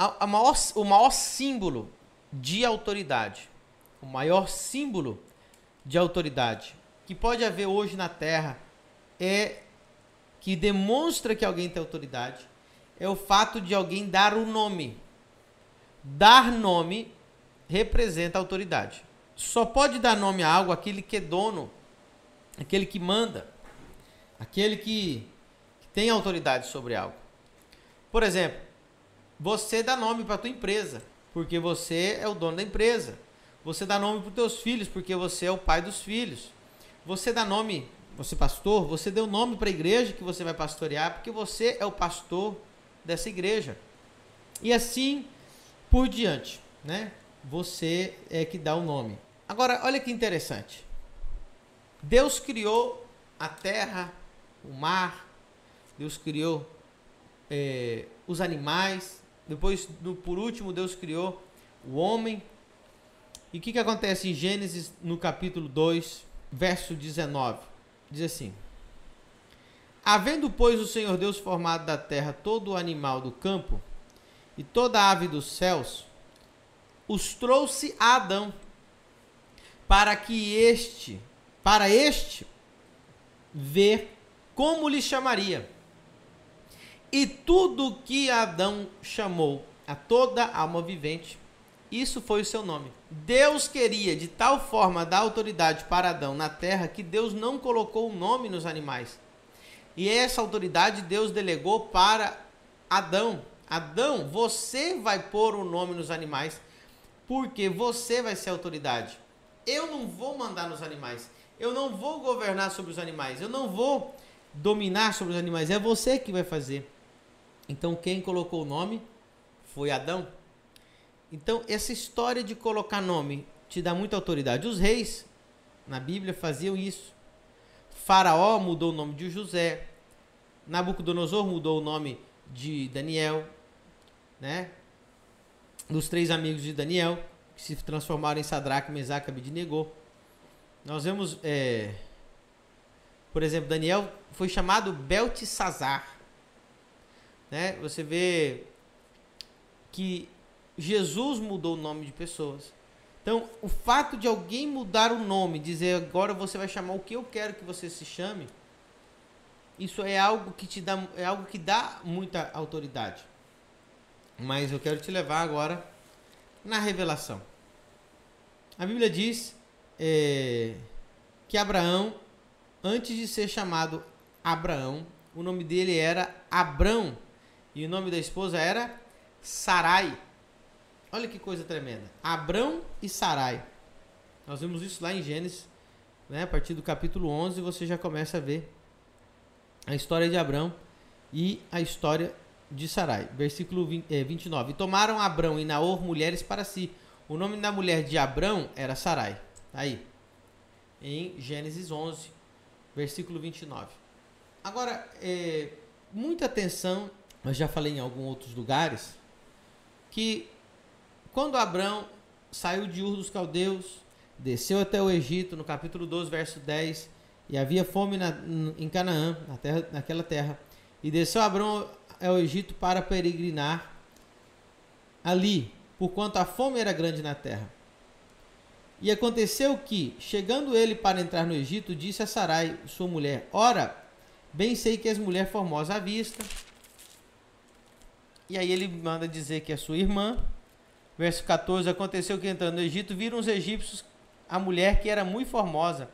a, a maior, o maior símbolo de autoridade, o maior símbolo de autoridade que pode haver hoje na Terra é que demonstra que alguém tem autoridade é o fato de alguém dar o nome. Dar nome representa autoridade. Só pode dar nome a algo aquele que é dono, aquele que manda, aquele que, que tem autoridade sobre algo. Por exemplo, você dá nome para tua empresa, porque você é o dono da empresa. Você dá nome para teus filhos, porque você é o pai dos filhos. Você dá nome, você pastor, você deu nome para a igreja que você vai pastorear, porque você é o pastor dessa igreja. E assim por diante, né? Você é que dá o nome. Agora, olha que interessante. Deus criou a terra, o mar, Deus criou é, os animais, depois, no, por último, Deus criou o homem. E o que, que acontece em Gênesis, no capítulo 2, verso 19? Diz assim: Havendo, pois, o Senhor Deus formado da terra todo o animal do campo e toda a ave dos céus, os trouxe a Adão, para que este, para este, ver como lhe chamaria. E tudo que Adão chamou a toda alma vivente, isso foi o seu nome. Deus queria de tal forma dar autoridade para Adão na terra que Deus não colocou o nome nos animais. E essa autoridade Deus delegou para Adão. Adão, você vai pôr o nome nos animais, porque você vai ser autoridade. Eu não vou mandar nos animais. Eu não vou governar sobre os animais. Eu não vou dominar sobre os animais. É você que vai fazer. Então, quem colocou o nome foi Adão. Então, essa história de colocar nome te dá muita autoridade. Os reis na Bíblia faziam isso. Faraó mudou o nome de José. Nabucodonosor mudou o nome de Daniel, né? Dos três amigos de Daniel, que se transformaram em Sadraque, Mesaque e Abednego. Nós vemos, é, por exemplo, Daniel foi chamado Beltesazar. Né? Você vê que Jesus mudou o nome de pessoas. Então, o fato de alguém mudar o nome, dizer agora você vai chamar o que eu quero que você se chame, isso é algo que te dá, é algo que dá muita autoridade. Mas eu quero te levar agora na revelação. A Bíblia diz é, que Abraão, antes de ser chamado Abraão, o nome dele era Abrão e o nome da esposa era Sarai. Olha que coisa tremenda. Abrão e Sarai. Nós vemos isso lá em Gênesis, né? a partir do capítulo 11, você já começa a ver a história de Abrão e a história de Sarai. Versículo 20, é, 29. E tomaram Abrão e Naor mulheres para si. O nome da mulher de Abrão era Sarai. Aí, em Gênesis 11, versículo 29. Agora, é, muita atenção, eu já falei em alguns outros lugares, que quando Abraão saiu de Ur dos Caldeus, desceu até o Egito, no capítulo 12, verso 10, e havia fome na, em Canaã, na terra, naquela terra, e desceu Abraão ao Egito para peregrinar ali, porquanto a fome era grande na terra. E aconteceu que, chegando ele para entrar no Egito, disse a Sarai, sua mulher: Ora, bem sei que és mulher formosa à vista. E aí ele manda dizer que é sua irmã, Verso 14: Aconteceu que entrando no Egito, viram os egípcios a mulher que era muito formosa.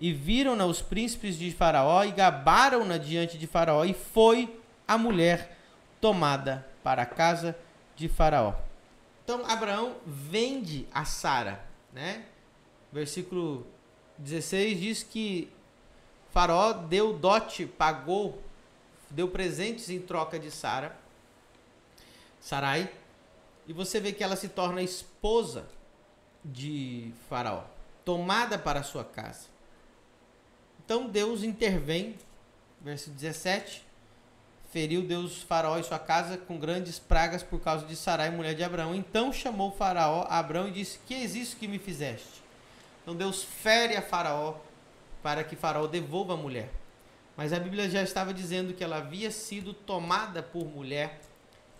E viram-na os príncipes de Faraó e gabaram-na diante de Faraó. E foi a mulher tomada para a casa de Faraó. Então Abraão vende a Sara, né? Versículo 16 diz que Faraó deu dote, pagou, deu presentes em troca de Sara. Sarai e você vê que ela se torna esposa de Faraó, tomada para sua casa. Então Deus intervém, verso 17, feriu Deus Faraó e sua casa com grandes pragas por causa de Sarai, mulher de Abraão. Então chamou Faraó a Abraão e disse: Que é isso que me fizeste? Então Deus fere a Faraó para que Faraó devolva a mulher. Mas a Bíblia já estava dizendo que ela havia sido tomada por mulher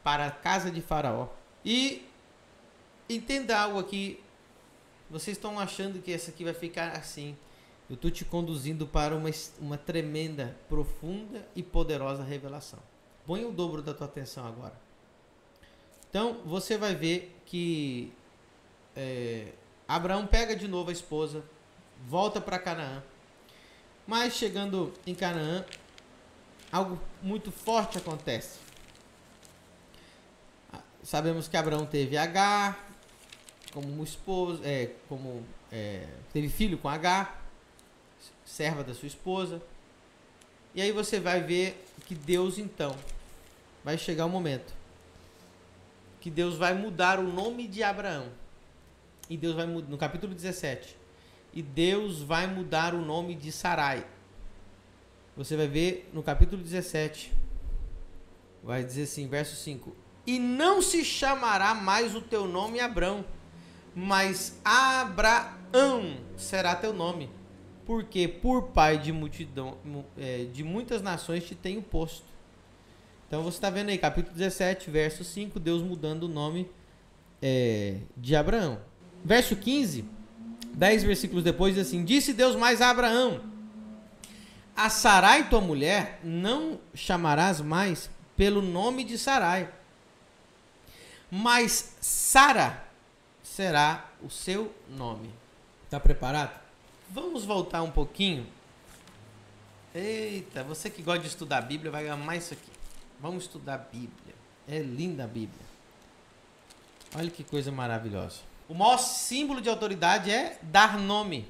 para a casa de Faraó. E entenda algo aqui. Vocês estão achando que essa aqui vai ficar assim. Eu estou te conduzindo para uma, uma tremenda, profunda e poderosa revelação. Põe o dobro da tua atenção agora. Então, você vai ver que é, Abraão pega de novo a esposa, volta para Canaã. Mas chegando em Canaã, algo muito forte acontece. Sabemos que Abraão teve Agar como esposa, é, como é, teve filho com Agar, serva da sua esposa. E aí você vai ver que Deus então vai chegar o um momento que Deus vai mudar o nome de Abraão. E Deus vai no capítulo 17. E Deus vai mudar o nome de Sarai. Você vai ver no capítulo 17. Vai dizer assim, verso 5: E não se chamará mais o teu nome Abrão, mas Abraão será teu nome, porque por pai de multidão, é, de muitas nações te tenho posto. Então você está vendo aí, capítulo 17, verso 5, Deus mudando o nome é, de Abraão. Verso 15, 10 versículos depois, diz assim: Disse Deus mais a Abraão: A Sarai, tua mulher, não chamarás mais pelo nome de Sarai, mas Sara será o seu nome. Está preparado? Vamos voltar um pouquinho. Eita, você que gosta de estudar a Bíblia vai amar isso aqui. Vamos estudar a Bíblia. É linda a Bíblia. Olha que coisa maravilhosa. O maior símbolo de autoridade é dar nome.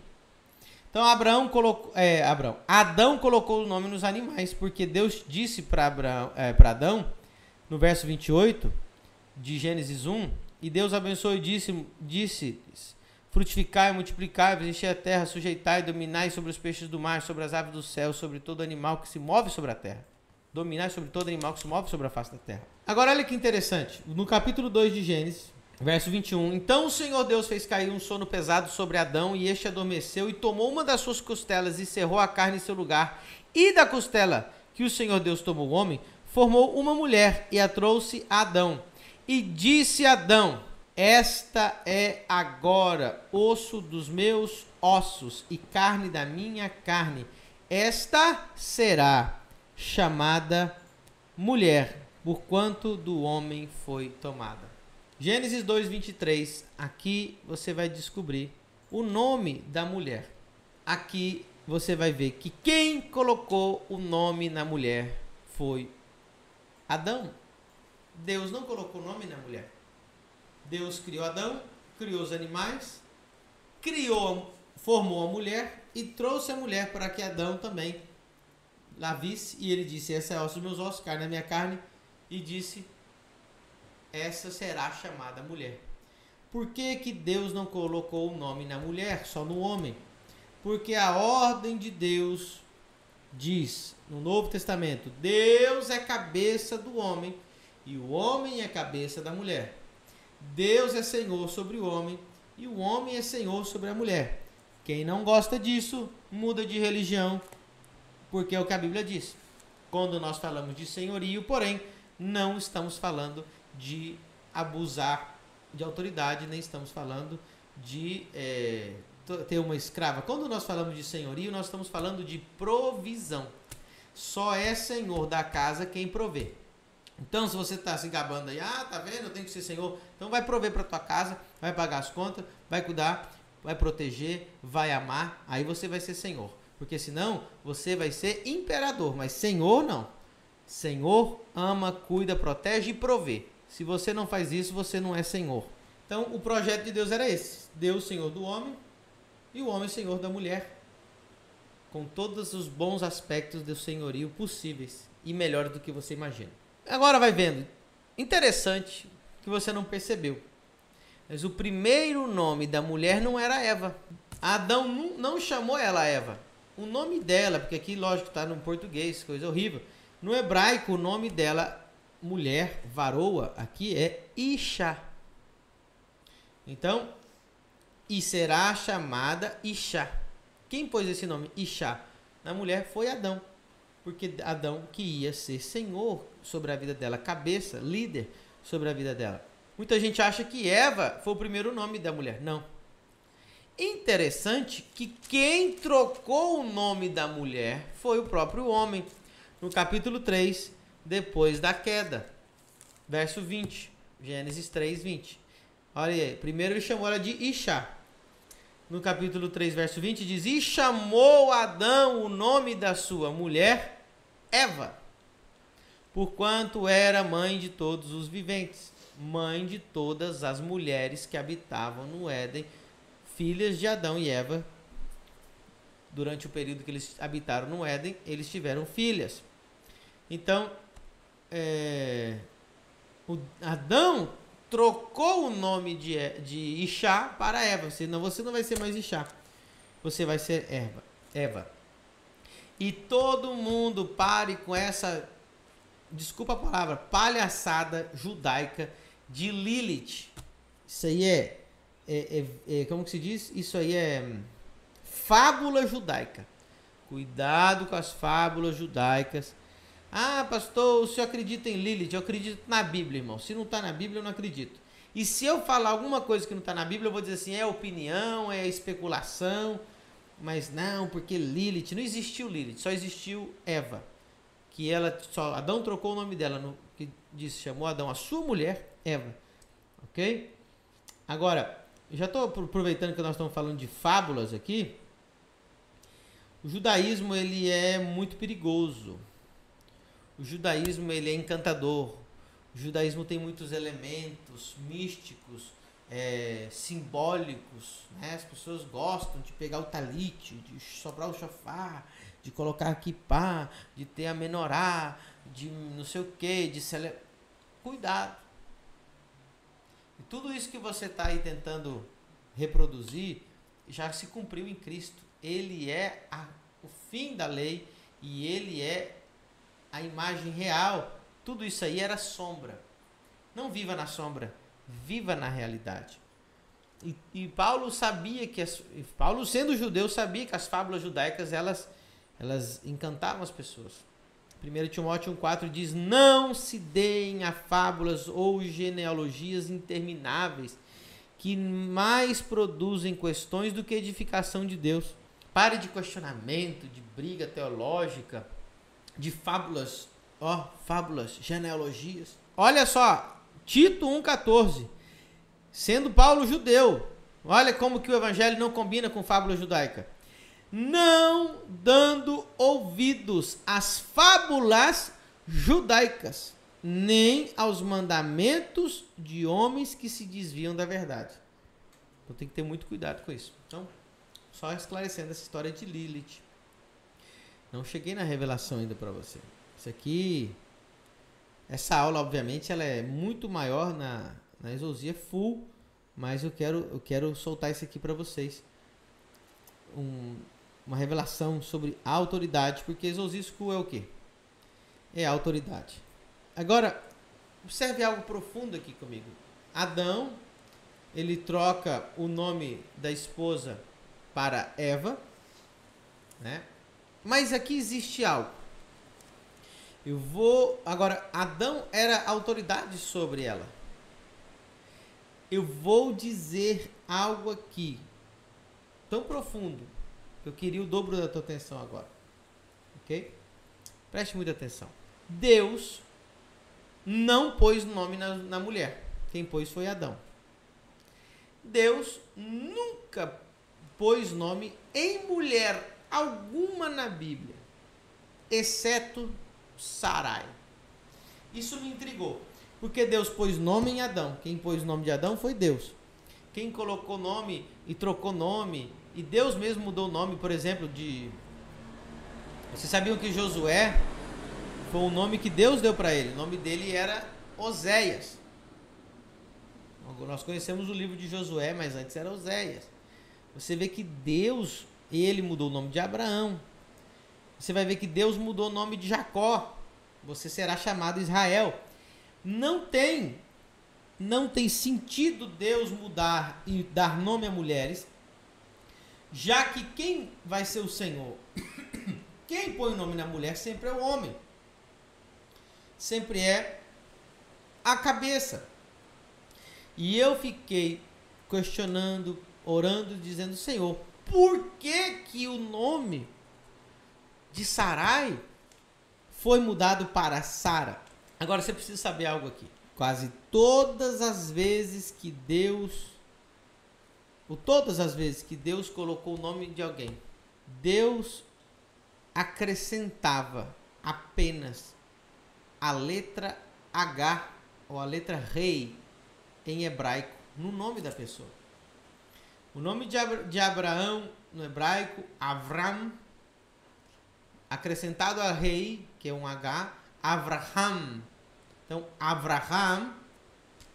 Então Abraão colocou, é, Abraão, Adão colocou o nome nos animais, porque Deus disse para é, Adão, no verso 28 de Gênesis 1, e Deus abençoou e disse, disse frutificai multiplicai, encher a terra, sujeitai dominai sobre os peixes do mar, sobre as aves do céu, sobre todo animal que se move sobre a terra. Dominai sobre todo animal que se move sobre a face da terra. Agora olha que interessante, no capítulo 2 de Gênesis, verso 21, Então o Senhor Deus fez cair um sono pesado sobre Adão, e este adormeceu, e tomou uma das suas costelas, e cerrou a carne em seu lugar, e da costela que o Senhor Deus tomou o homem, formou uma mulher, e a trouxe a Adão. E disse Adão: esta é agora osso dos meus ossos e carne da minha carne. Esta será chamada mulher, porquanto do homem foi tomada. Gênesis 2:23. Aqui você vai descobrir o nome da mulher. Aqui você vai ver que quem colocou o nome na mulher foi Adão. Deus não colocou nome na mulher. Deus criou Adão, criou os animais, criou, formou a mulher e trouxe a mulher para que Adão também la visse. E ele disse: Essa é osso dos meus ossos, carne da minha carne. E disse: Essa será chamada mulher. Por que, que Deus não colocou o nome na mulher, só no homem? Porque a ordem de Deus diz no Novo Testamento: Deus é cabeça do homem e o homem é cabeça da mulher. Deus é Senhor sobre o homem e o homem é Senhor sobre a mulher. Quem não gosta disso, muda de religião, porque é o que a Bíblia diz. Quando nós falamos de senhorio, porém, não estamos falando de abusar de autoridade, nem estamos falando de é, ter uma escrava. Quando nós falamos de senhorio, nós estamos falando de provisão. Só é senhor da casa quem provê. Então, se você está se gabando aí, ah, tá vendo, eu tenho que ser senhor, então vai prover para tua casa, vai pagar as contas, vai cuidar, vai proteger, vai amar, aí você vai ser senhor. Porque senão você vai ser imperador, mas senhor não. Senhor ama, cuida, protege e provê. Se você não faz isso, você não é senhor. Então, o projeto de Deus era esse: Deus, senhor do homem, e o homem, senhor da mulher. Com todos os bons aspectos do senhorio possíveis e melhores do que você imagina. Agora vai vendo. Interessante que você não percebeu. Mas o primeiro nome da mulher não era Eva. Adão não chamou ela Eva. O nome dela, porque aqui, lógico, está no português, coisa horrível. No hebraico, o nome dela, mulher, varoa, aqui é Isha. Então, e será chamada Isha. Quem pôs esse nome, Isha? Na mulher foi Adão porque Adão que ia ser senhor sobre a vida dela, cabeça, líder, sobre a vida dela. Muita gente acha que Eva foi o primeiro nome da mulher. Não. Interessante que quem trocou o nome da mulher foi o próprio homem. No capítulo 3, depois da queda. Verso 20. Gênesis 3, 20. Olha aí. Primeiro ele chamou ela de Isha. No capítulo 3, verso 20, diz: E chamou Adão o nome da sua mulher, Eva, porquanto era mãe de todos os viventes, mãe de todas as mulheres que habitavam no Éden filhas de Adão e Eva. Durante o período que eles habitaram no Éden, eles tiveram filhas. Então, é, o Adão trocou o nome de, de Ixá para Eva. Senão você não vai ser mais Ixá. Você vai ser Eva. Eva. E todo mundo pare com essa, desculpa a palavra, palhaçada judaica de Lilith. Isso aí é é, é, é, como que se diz? Isso aí é hum, fábula judaica. Cuidado com as fábulas judaicas. Ah, pastor, o senhor acredita em Lilith? Eu acredito na Bíblia, irmão. Se não está na Bíblia, eu não acredito. E se eu falar alguma coisa que não está na Bíblia, eu vou dizer assim, é opinião, é especulação. Mas não, porque Lilith, não existiu Lilith, só existiu Eva. Que ela, só Adão trocou o nome dela, no, que disse, chamou Adão a sua mulher, Eva. Ok? Agora, já estou aproveitando que nós estamos falando de fábulas aqui. O judaísmo ele é muito perigoso. O judaísmo ele é encantador. O judaísmo tem muitos elementos místicos, é, simbólicos. Né? As pessoas gostam de pegar o talite, de sobrar o chofar, de colocar aqui pá, de ter a menorá, de não sei o que, de celebrar. Cuidado. E tudo isso que você está aí tentando reproduzir já se cumpriu em Cristo. Ele é a, o fim da lei e ele é a imagem real. Tudo isso aí era sombra. Não viva na sombra, viva na realidade. E, e Paulo sabia que as, Paulo sendo judeu sabia que as fábulas judaicas elas elas encantavam as pessoas. 1 Timóteo 1,4 diz: Não se deem a fábulas ou genealogias intermináveis, que mais produzem questões do que edificação de Deus. Pare de questionamento, de briga teológica, de fábulas, ó, fábulas, genealogias. Olha só, Tito 1,14. Sendo Paulo judeu, olha como que o evangelho não combina com fábula judaica não dando ouvidos às fábulas judaicas, nem aos mandamentos de homens que se desviam da verdade. Então tem que ter muito cuidado com isso. Então, só esclarecendo essa história de Lilith. Não cheguei na revelação ainda para você. Isso aqui, essa aula, obviamente, ela é muito maior na, na Exousia Full, mas eu quero, eu quero soltar isso aqui para vocês. Um, uma revelação sobre a autoridade, porque exorcisco é o quê? É autoridade. Agora, observe algo profundo aqui comigo. Adão, ele troca o nome da esposa para Eva, né? Mas aqui existe algo. Eu vou. Agora, Adão era autoridade sobre ela. Eu vou dizer algo aqui tão profundo eu queria o dobro da tua atenção agora. Ok? Preste muita atenção. Deus não pôs nome na, na mulher. Quem pôs foi Adão. Deus nunca pôs nome em mulher alguma na Bíblia, exceto Sarai. Isso me intrigou, porque Deus pôs nome em Adão. Quem pôs o nome de Adão foi Deus. Quem colocou nome e trocou nome e Deus mesmo mudou o nome, por exemplo, de. Vocês sabiam que Josué foi o nome que Deus deu para ele? O nome dele era Oséias. Nós conhecemos o livro de Josué, mas antes era Oséias. Você vê que Deus, ele mudou o nome de Abraão. Você vai ver que Deus mudou o nome de Jacó. Você será chamado Israel. Não tem, não tem sentido Deus mudar e dar nome a mulheres já que quem vai ser o Senhor? Quem põe o nome na mulher sempre é o homem. Sempre é a cabeça. E eu fiquei questionando, orando, dizendo: Senhor, por que que o nome de Sarai foi mudado para Sara? Agora você precisa saber algo aqui. Quase todas as vezes que Deus, ou todas as vezes que Deus colocou o nome de alguém, Deus acrescentava apenas a letra H ou a letra rei em hebraico no nome da pessoa. O nome de, Abra de Abraão no hebraico, Avram, acrescentado a rei, que é um H, Avraham. Então, Avraham,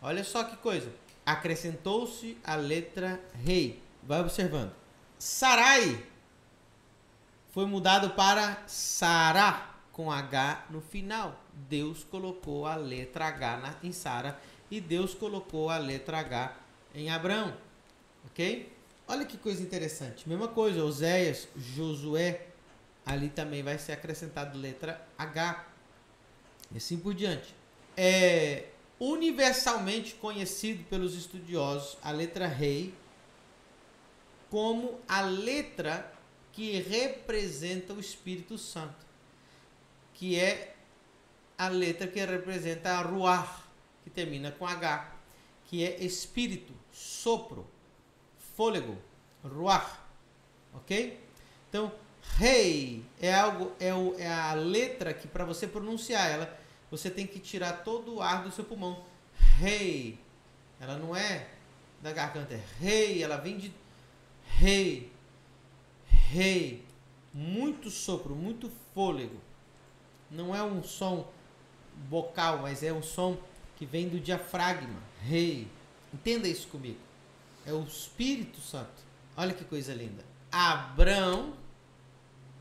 olha só que coisa. Acrescentou-se a letra rei. Vai observando. Sarai foi mudado para Sara com H no final. Deus colocou a letra H na, em Sara e Deus colocou a letra H em Abraão. Ok? Olha que coisa interessante. Mesma coisa, Oséias, Josué, ali também vai ser acrescentado letra H. E assim por diante. É universalmente conhecido pelos estudiosos a letra rei como a letra que representa o Espírito Santo, que é a letra que representa a Ruach, que termina com H, que é espírito, sopro, fôlego, Ruach, ok? Então, rei é algo, é, o, é a letra que para você pronunciar ela, você tem que tirar todo o ar do seu pulmão. Rei, ela não é da garganta, é rei, ela vem de rei rei, muito sopro, muito fôlego. Não é um som vocal, mas é um som que vem do diafragma, rei. Entenda isso comigo. É o Espírito Santo. Olha que coisa linda. Abrão,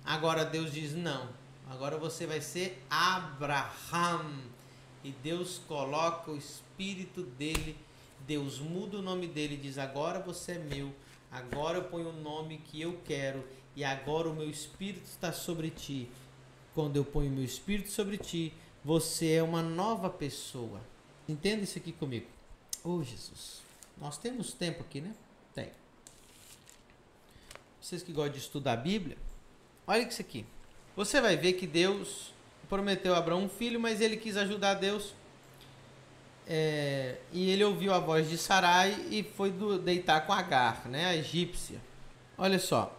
agora Deus diz não. Agora você vai ser Abraham. E Deus coloca o espírito dele, Deus muda o nome dele diz: Agora você é meu Agora eu ponho o nome que eu quero e agora o meu espírito está sobre ti. Quando eu ponho o meu espírito sobre ti, você é uma nova pessoa. Entenda isso aqui comigo. Oh, Jesus. Nós temos tempo aqui, né? Tem. Vocês que gostam de estudar a Bíblia, olha isso aqui. Você vai ver que Deus prometeu a Abraão um filho, mas ele quis ajudar Deus é, e ele ouviu a voz de Sarai e foi do, deitar com Agar, né, a egípcia. Olha só,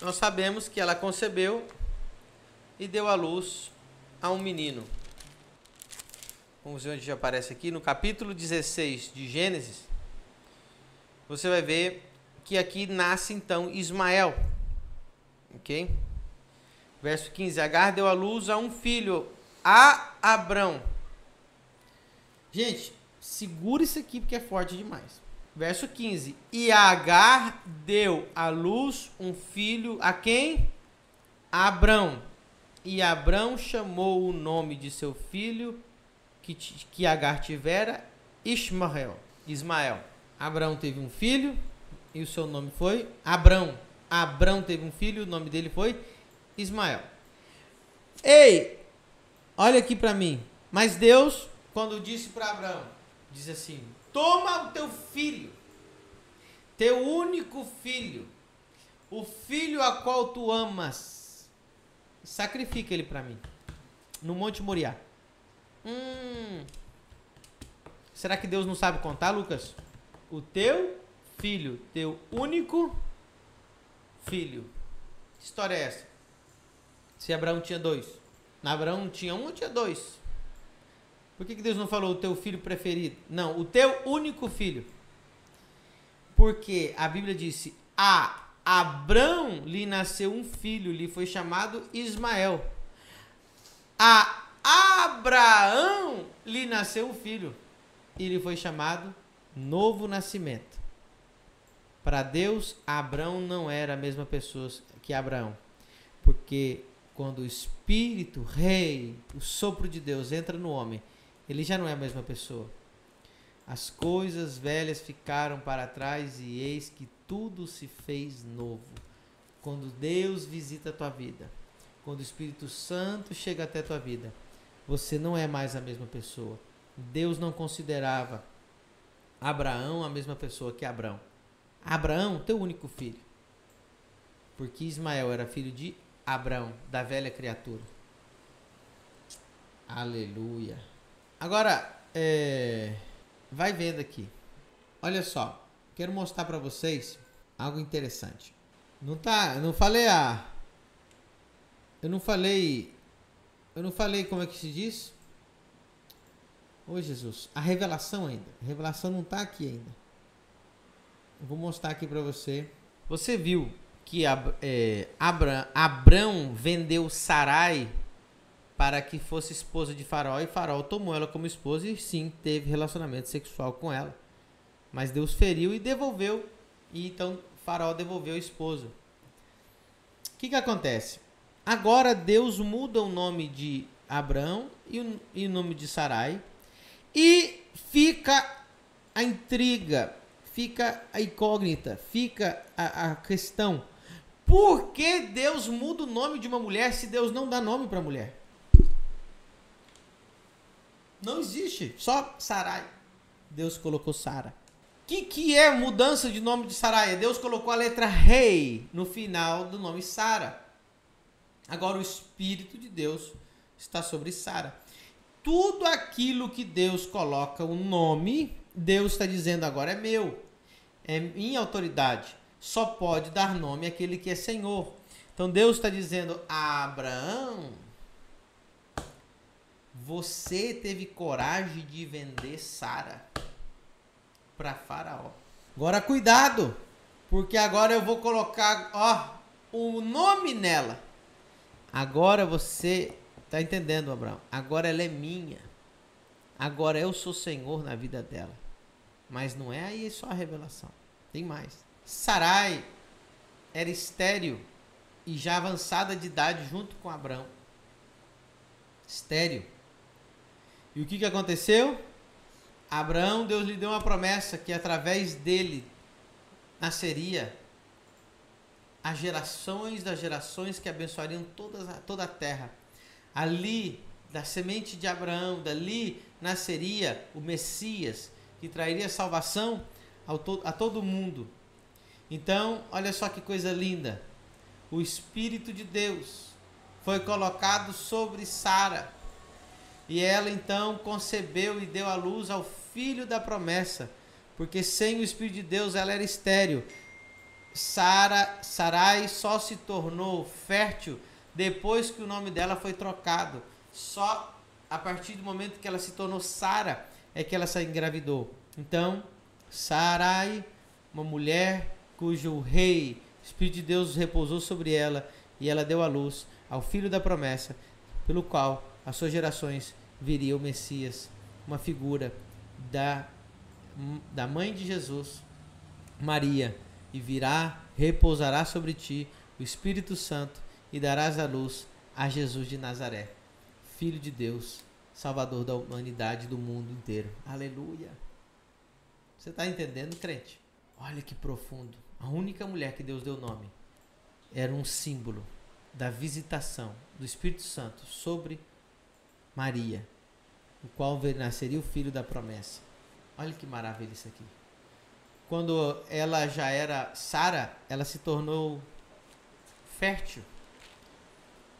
nós sabemos que ela concebeu e deu à luz a um menino. Vamos ver onde já aparece aqui, no capítulo 16 de Gênesis. Você vai ver que aqui nasce então Ismael. Ok? Verso 15: Agar deu à luz a um filho, a Abrão Gente, segura isso aqui porque é forte demais. Verso 15: E Agar deu à luz um filho a quem? A Abrão. E Abrão chamou o nome de seu filho que, que Agar tivera Ismael. Ismael. Abrão teve um filho e o seu nome foi Abrão. Abrão teve um filho, o nome dele foi Ismael. Ei, olha aqui para mim. Mas Deus quando disse para Abraão, diz assim: Toma o teu filho, teu único filho, o filho a qual tu amas, sacrifica ele para mim, no Monte Moriá. Hum, será que Deus não sabe contar, Lucas? O teu filho, teu único filho. Que história é essa? Se Abraão tinha dois. Abraão tinha um ou tinha dois? Por que, que Deus não falou o teu filho preferido? Não, o teu único filho. Porque a Bíblia disse: A Abrão lhe nasceu um filho, lhe foi chamado Ismael. A Abraão lhe nasceu um filho, e lhe foi chamado Novo Nascimento. Para Deus, Abraão não era a mesma pessoa que Abraão. Porque quando o Espírito, Rei, o sopro de Deus entra no homem, ele já não é a mesma pessoa. As coisas velhas ficaram para trás e eis que tudo se fez novo. Quando Deus visita a tua vida, quando o Espírito Santo chega até a tua vida, você não é mais a mesma pessoa. Deus não considerava Abraão a mesma pessoa que Abraão. Abraão, teu único filho. Porque Ismael era filho de Abraão, da velha criatura. Aleluia. Agora, é, vai vendo aqui. Olha só, quero mostrar para vocês algo interessante. Não tá, eu não falei a eu não falei eu não falei como é que se diz? Ô Jesus, a revelação ainda. A revelação não está aqui ainda. Eu vou mostrar aqui para você. Você viu que é, Abra, Abrão vendeu Sarai para que fosse esposa de Faraó e Faraó tomou ela como esposa e sim teve relacionamento sexual com ela. Mas Deus feriu e devolveu. E então Faraó devolveu a esposa. O que, que acontece? Agora Deus muda o nome de Abraão e o, e o nome de Sarai e fica a intriga, fica a incógnita, fica a, a questão. Por que Deus muda o nome de uma mulher se Deus não dá nome para mulher? Não existe, só Sarai. Deus colocou Sara. O que, que é mudança de nome de Sarai? Deus colocou a letra rei no final do nome Sara. Agora o Espírito de Deus está sobre Sara tudo aquilo que Deus coloca o nome, Deus está dizendo agora é meu, é minha autoridade. Só pode dar nome aquele que é Senhor. Então Deus está dizendo Abraão: você teve coragem de vender Sara para Faraó. Agora cuidado, porque agora eu vou colocar ó, o nome nela. Agora você Tá entendendo, Abraão? Agora ela é minha. Agora eu sou Senhor na vida dela. Mas não é aí só a revelação. Tem mais. Sarai era estéril e já avançada de idade junto com Abraão. Estéril. E o que, que aconteceu? Abraão, Deus lhe deu uma promessa que através dele nasceria as gerações das gerações que abençoariam todas, toda a terra ali da semente de Abraão, dali nasceria o Messias, que traria salvação a todo mundo. Então, olha só que coisa linda. O Espírito de Deus foi colocado sobre Sara. E ela então concebeu e deu à luz ao filho da promessa, porque sem o Espírito de Deus ela era estéril. Sara, Sarai só se tornou fértil depois que o nome dela foi trocado. Só a partir do momento que ela se tornou Sara é que ela se engravidou. Então, Sarai, uma mulher cujo rei, Espírito de Deus repousou sobre ela e ela deu à luz ao filho da promessa, pelo qual as suas gerações viria o Messias, uma figura da, da mãe de Jesus, Maria, e virá, repousará sobre ti o Espírito Santo e darás a luz a Jesus de Nazaré, Filho de Deus, Salvador da humanidade do mundo inteiro. Aleluia. Você está entendendo, crente? Olha que profundo. A única mulher que Deus deu nome era um símbolo da visitação do Espírito Santo sobre Maria, o qual nasceria o filho da promessa. Olha que maravilha isso aqui. Quando ela já era Sara, ela se tornou fértil.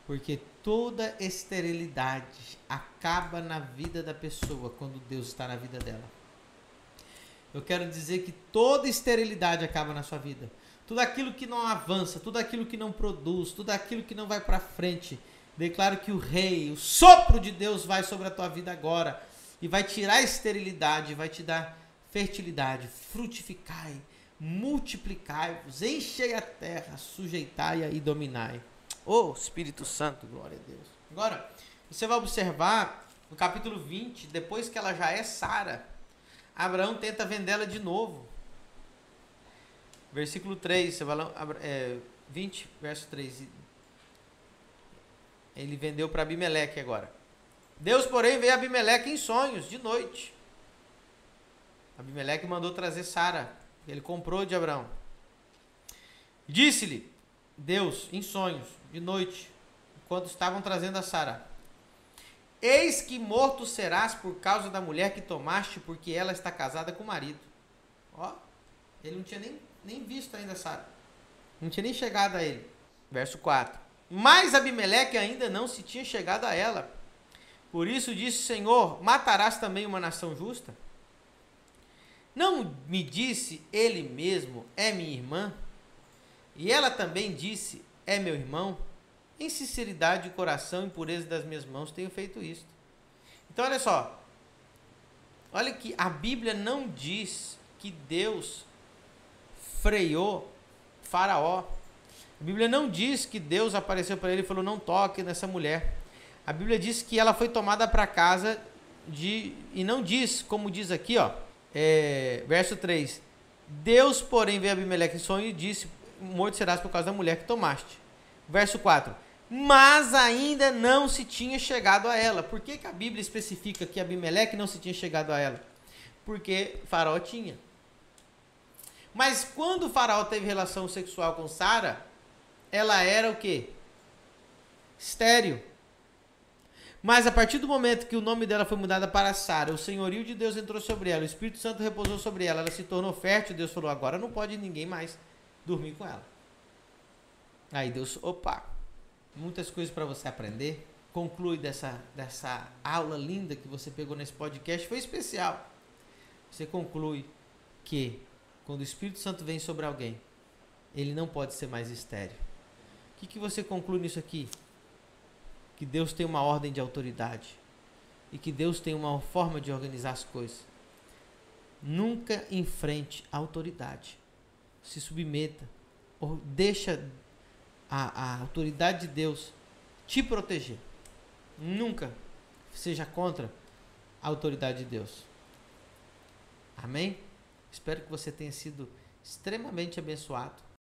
Porque toda esterilidade acaba na vida da pessoa quando Deus está na vida dela. Eu quero dizer que toda esterilidade acaba na sua vida. Tudo aquilo que não avança, tudo aquilo que não produz, tudo aquilo que não vai para frente. Declaro que o rei, o sopro de Deus vai sobre a tua vida agora e vai tirar a esterilidade, vai te dar fertilidade, frutificai, multiplicai-vos, enchei a terra, sujeitai-a e dominai. Oh, Espírito Santo, glória a Deus. Agora, você vai observar no capítulo 20, depois que ela já é Sara, Abraão tenta vendê-la de novo. Versículo 3, você vai lá, é, 20, verso 3. Ele vendeu para Abimeleque agora. Deus, porém, veio a Abimeleque em sonhos, de noite. Abimeleque mandou trazer Sara. Ele comprou de Abraão. Disse-lhe Deus, em sonhos, de noite, quando estavam trazendo a Sara: Eis que morto serás por causa da mulher que tomaste, porque ela está casada com o marido. Ó, ele não tinha nem, nem visto ainda Sara. Não tinha nem chegado a ele. Verso 4. Mas Abimeleque ainda não se tinha chegado a ela. Por isso disse o Senhor: Matarás também uma nação justa? Não me disse ele mesmo, é minha irmã? E ela também disse, é meu irmão? Em sinceridade de coração e pureza das minhas mãos tenho feito isto. Então, olha só. Olha que a Bíblia não diz que Deus freou Faraó. A Bíblia não diz que Deus apareceu para ele e falou: não toque nessa mulher. A Bíblia diz que ela foi tomada para casa de. E não diz, como diz aqui, ó, é, verso 3. Deus, porém, veio a Abimeleque em sonho e disse: Morto serás por causa da mulher que tomaste. Verso 4 mas ainda não se tinha chegado a ela. Por que, que a Bíblia especifica que Abimeleque não se tinha chegado a ela? Porque Faraó tinha. Mas quando Faraó teve relação sexual com Sara, ela era o quê? Estéreo. Mas a partir do momento que o nome dela foi mudado para Sara, o senhorio de Deus entrou sobre ela, o Espírito Santo repousou sobre ela, ela se tornou fértil, Deus falou: agora não pode ninguém mais dormir com ela. Aí Deus, opa, muitas coisas para você aprender. Conclui dessa, dessa aula linda que você pegou nesse podcast, foi especial. Você conclui que quando o Espírito Santo vem sobre alguém, ele não pode ser mais estéreo. O que, que você conclui nisso aqui? Que Deus tem uma ordem de autoridade e que Deus tem uma forma de organizar as coisas. Nunca enfrente a autoridade. Se submeta ou deixa a, a autoridade de Deus te proteger. Nunca seja contra a autoridade de Deus. Amém? Espero que você tenha sido extremamente abençoado